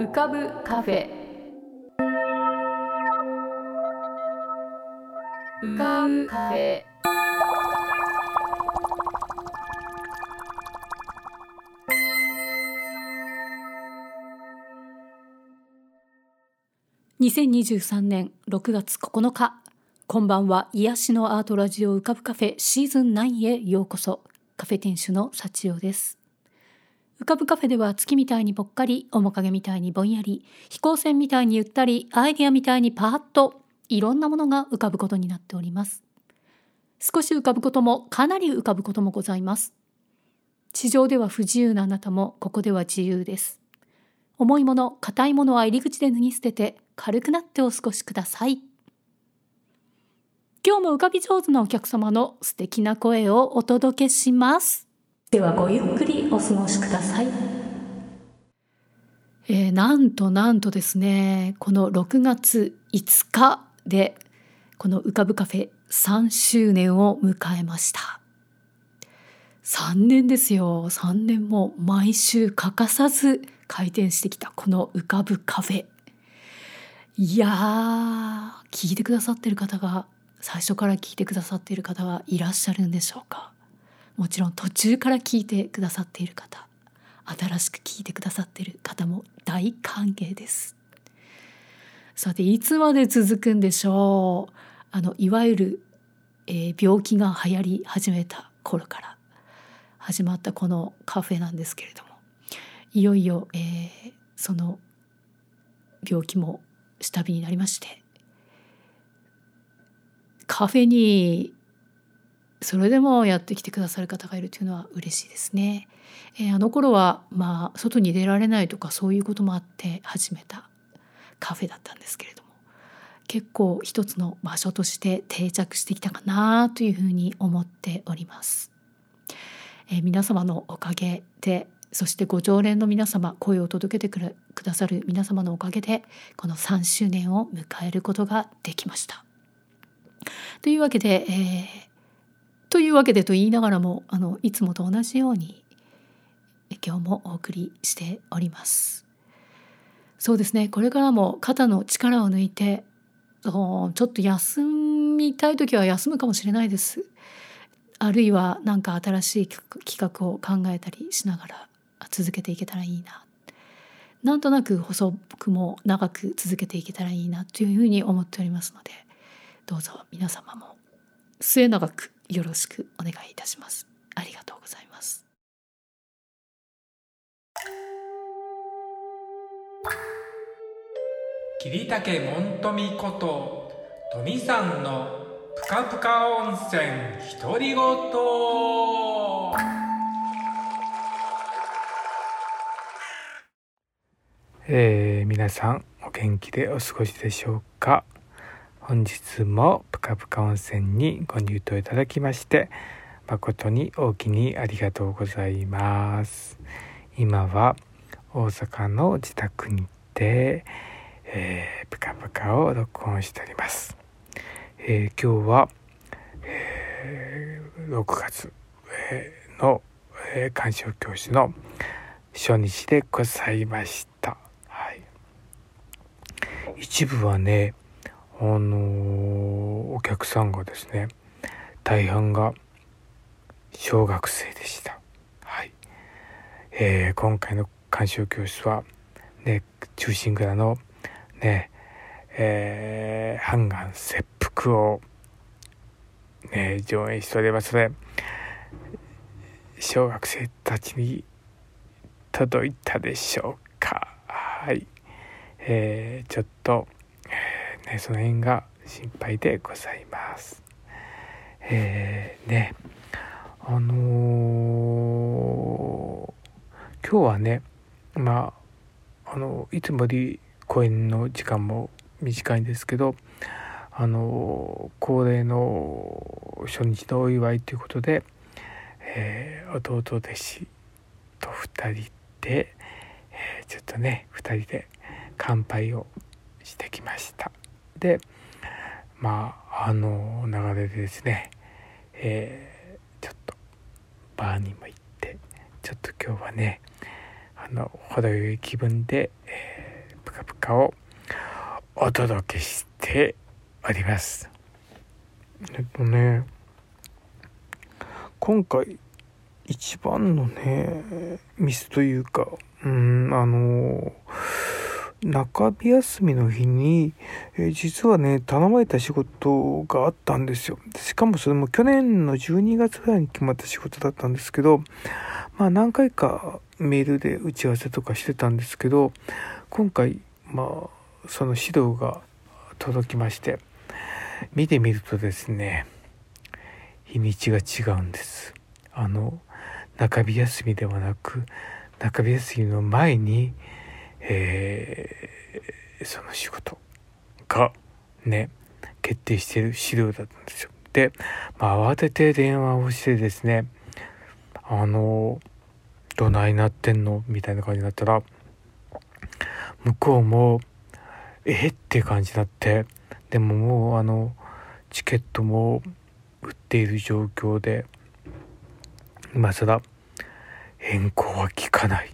浮かぶカフェ。浮かぶカフェ。2023年6月9日。こんばんは。癒しのアートラジオ浮かぶカフェシーズン9へようこそ。カフェ店主の幸代です。浮かぶカフェでは月みたいにぽっかり面影みたいにぼんやり飛行船みたいにゆったりアイデアみたいにパーッといろんなものが浮かぶことになっております。少し浮かぶこともかなり浮かぶこともございます。地上では不自由なあなたもここでは自由です。重いもの硬いものは入り口で脱ぎ捨てて軽くなってお過ごしください。今日も浮かび上手なお客様の素敵な声をお届けします。ではごゆっくりお過ごしください。えー、なんとなんとですねこの6月5日でこの浮かぶカフェ3周年を迎えました。3年ですよ。3年も毎週欠かさず開店してきたこの浮かぶカフェ。いやー聞いてくださってる方が最初から聞いてくださっている方はいらっしゃるんでしょうか。もちろん途中から聞いてくださっている方新しく聞いてくださっている方も大歓迎です。さていつまで続くんでしょう？あのいわゆる、えー、病気が流行り始めた頃から始まったこのカフェなんですけれどもいよいよ、えー、その病気も下火になりましてカフェにそれでもやってきてくださる方がいるというのは嬉しいですね。えー、あの頃はまあ外に出られないとかそういうこともあって始めたカフェだったんですけれども結構一つの場所として定着してきたかなというふうに思っております。えー、皆様のおかげでそしてご常連の皆様声を届けてくださる皆様のおかげでこの3周年を迎えることができました。というわけで、えー、というわけでと言いながらもあのいつもと同じように今日もお送りしております。そうですねこれからも肩の力を抜いてちょっと休みたい時は休むかもしれないです。あるいは何か新しい企画を考えたりしながら続けていけたらいいななんとなく細くも長く続けていけたらいいなというふうに思っておりますのでどうぞ皆様も末永くよろしくお願いいたします。ありがとうございます。桐竹門富こと富さんのぷかぷか温泉独り言。えー、皆さんお元気でお過ごしでしょうか？本日もぷかぷか温泉にご入湯いただきまして誠に大きにありがとうございます。今は大阪の自宅にて、え、ぷかぷかを録音しております、えー、今日は、えー、6月、えー、の、えー、鑑賞教室の初日でございました、はい、一部はねあのお客さんがですね大半が小学生でした。はい。えー、今回の鑑賞教室はね中心蔵のねえー、半眼切腹をね上映しておりますので小学生たちに届いたでしょうかはい、えー、ちょっと、ね、その辺が心配でございます。えー、ねあのー、今日はねまああのいつもより公演の時間も短いんですけどあの恒例の初日のお祝いということで、えー、弟弟子と2人で、えー、ちょっとね2人で乾杯をしてきました。でまああの流れでですね、えー、ちょっとバーにも行ってちょっと今日はねあの程よい気分で、えプカプカをお届けしております。えっとね今回一番のねミスというかうんあの中日休みの日に、えー実はね頼まれた仕事があったんですよ。しかもそれも去年の12月ぐらいに決まった仕事だったんですけどまあ何回かメールで打ち合わせとかしてたんですけど今回まあその指導が届きまして見てみるとですね日にちが違うんです。あの中日休みではなく中日休みの前に、えー。その仕事がね決定してる資料だったんですよ。で、まあ、慌てて電話をしてですねあのどないなってんの？みたいな感じになったら向こうもえ？っって感じになってでももうあのチケットも売っている状況で今更変更は効かない。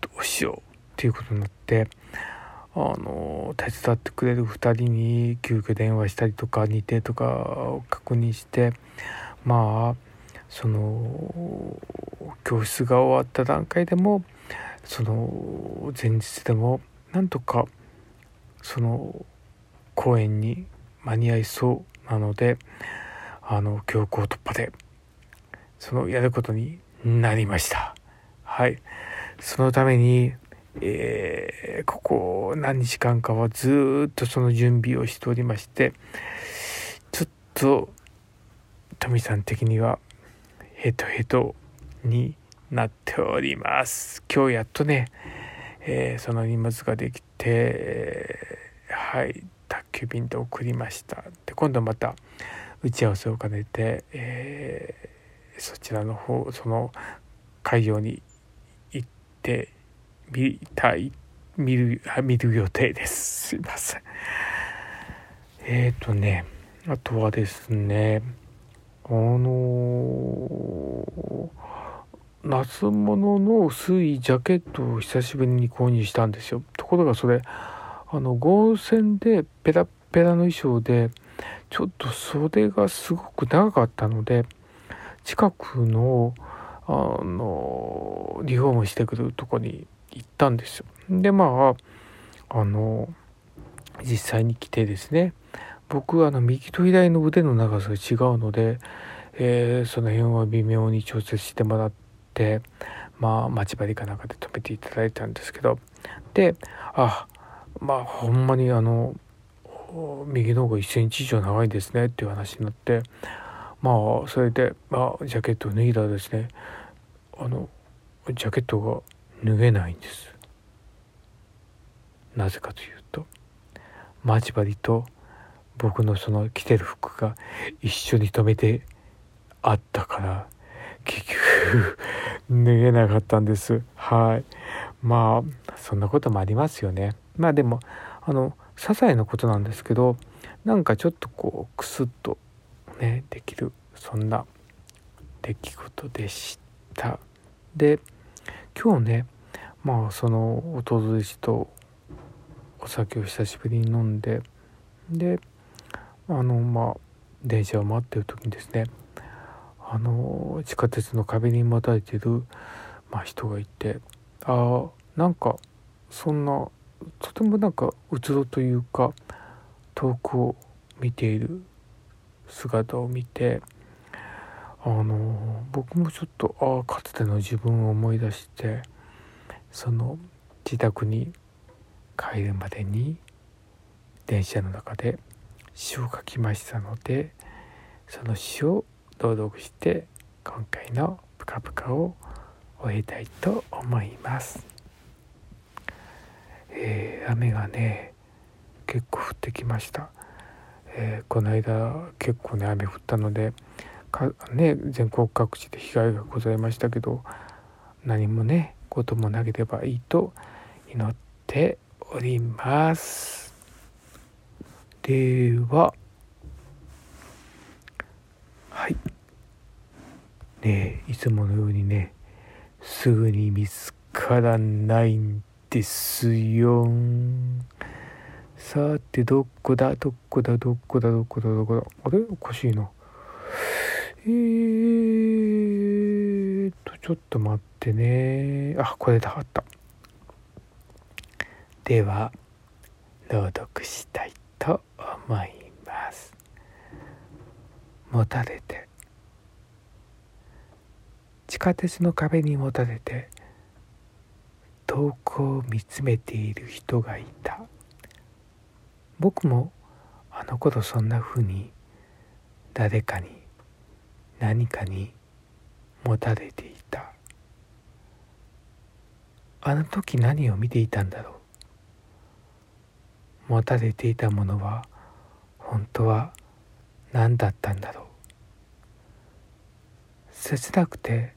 どうしよう。っていうことになってあの手伝ってくれる2人に急遽電話したりとか日程とかを確認してまあその教室が終わった段階でもその前日でもなんとかその公演に間に合いそうなのであの強行突破でそのやることになりました。はい。そのために、えーここ何日間かはずっとその準備をしておりましてちょっと富さん的にはヘトヘトになっております。今日やっとね、えーその荷物ができて、えーはい宅急便で送りました。で今度また打ち合わせを兼ねて、えーそちらの方その会場に行ってみたい見るあ見る予定です。すいません。えーとねあとはですねあの夏物の薄いジャケットを久しぶりに購入したんですよ。ところがそれあの合成でペラペラの衣装でちょっと袖がすごく長かったので近くのあのリフォームしてくるとこに行ったんですよ。でまああの実際に来てですね僕はあの右と左の腕の長さが違うので、えーその辺は微妙に調節してもらってまあ待ち針かなんかで止めていただいたんですけどであまあほんまにあの右の方が1センチ以上長いですねっていう話になってまあそれで、まあ、ジャケットを脱いだらですねあのジャケットが脱げないんです。なぜかというと待ち針と僕のその着てる服が一緒に留めてあったから結局脱げなかったんです。はい。まあそんなこともありますよね。まあでもあの些細なことなんですけどなんかちょっとこうクスッとねできるそんな出来事でした。で今日ねまあその弟弟子とお酒を久しぶりに飲んでであのまあ電車を待ってる時にですねあの地下鉄の壁に待たれてる、まあ、人がいてああなんかそんなとてもなんかうつろというか遠くを見ている姿を見てあの僕もちょっとああかつての自分を思い出してその自宅に帰るまでに電車の中で詩を書きましたのでその詩を朗読して今回の「ぷかぷか」を終えたいと思います。えー雨がね結構降ってきました、えーこの間結構ね雨降ったのでかね全国各地で被害がございましたけど何もねこともなければいいと祈っております。でははい。ねいつものようにねすぐに見つからないんですよ。さてどこだ？どこだ？どこだ？どこだ？どこだ？あれ？おかしいな。えー。っとちょっと待ってね。あこれだあった。では朗読したいと思います。もたれて。地下鉄の壁にもたれて。遠くを見つめている人がいた。僕もあの頃そんなふうに誰かに何かにもたれていた。あの時何を見ていたんだろう。持たれていたものは本当は何だったんだろう。切なくて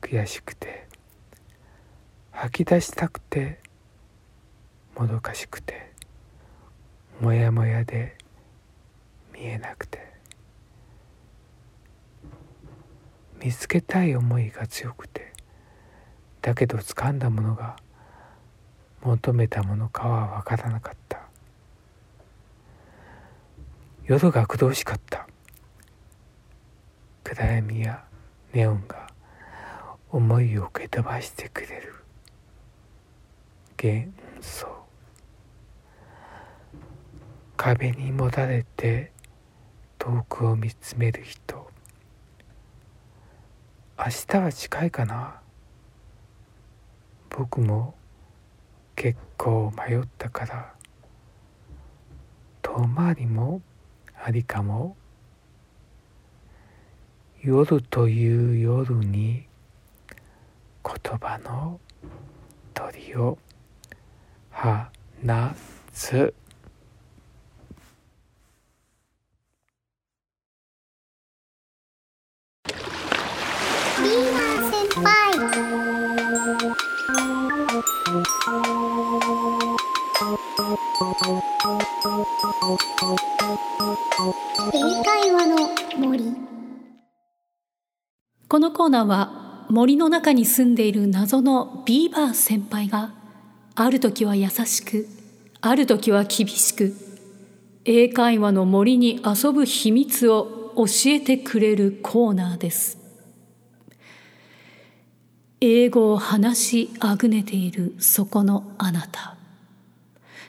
悔しくて吐き出したくてもどかしくてもやもやで見えなくて。見つけたい思いが強くてだけど掴んだものが求めたものかは分からなかった。夜が苦しかった。暗闇やネオンが思いを蹴飛ばしてくれる。幻想。壁にもたれて遠くを見つめる人。明日は近いかな？僕も結構迷ったから。遠回りもありかも。夜という夜に言葉の鳥を放つ。英会話の森。このコーナーは森の中に住んでいる謎のビーバー先輩がある時は優しくある時は厳しく英会話の森に遊ぶ秘密を教えてくれるコーナーです。英語を話しあぐねているそこのあなた。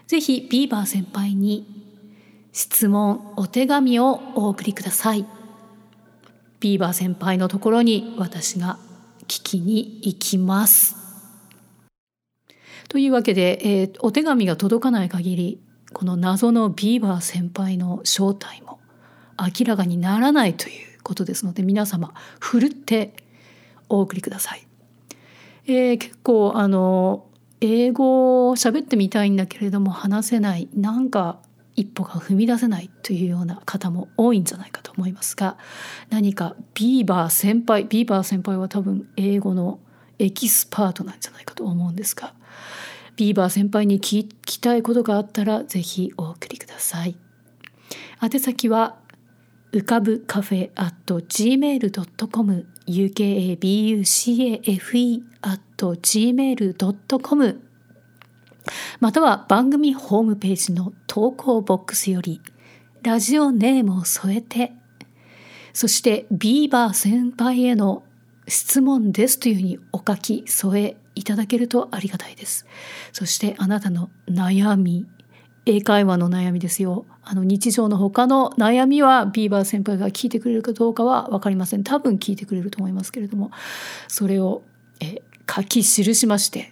ぜひビーバー先輩に質問お手紙をお送りくださいビーバー先輩のところに私が聞きに行きます。というわけで、えーお手紙が届かない限りこの謎のビーバー先輩の正体も明らかにならないということですので皆様ふるってお送りください。えー結構あの英語を喋ってみたいんだけれども話せないなんか一歩が踏み出せないというような方も多いんじゃないかと思いますが何かビーバー先輩ビーバー先輩は多分英語のエキスパートなんじゃないかと思うんですがビーバー先輩に聞きたいことがあったらぜひお送りください。宛先は浮かぶカフェ at gmail.com ukabucafe at gmail.com または番組ホームページの投稿ボックスよりラジオネームを添えてそしてビーバー先輩への質問ですというふうにお書き添えいただけるとありがたいです。そしてあなたの悩み英会話の悩みですよ。あの日常の他の悩みはビーバー先輩が聞いてくれるかどうかは分かりません。多分聞いてくれると思いますけれども。それをえ書き記しまして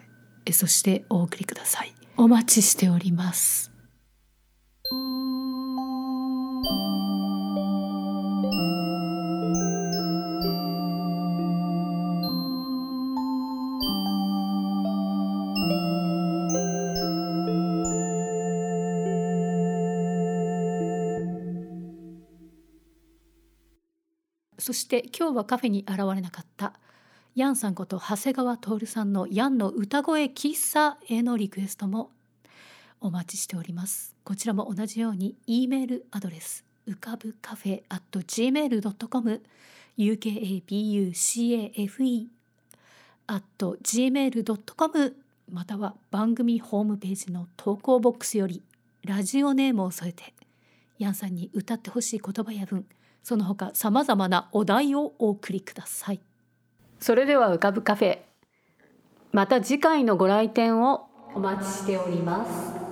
そしてお送りください。お待ちしております。そして今日はカフェに現れなかったヤンさんこと長谷川徹さんのヤンの歌声喫茶へのリクエストもお待ちしておりますこちらも同じように E メールアドレス浮かぶカフェア at gmail.com ukabucafe at gmail.com または番組ホームページの投稿ボックスよりラジオネームを添えてヤンさんに歌ってほしい言葉や文その他さまざまなお題をお送りください。それでは浮かぶカフェまた次回のご来店をお待ちしております。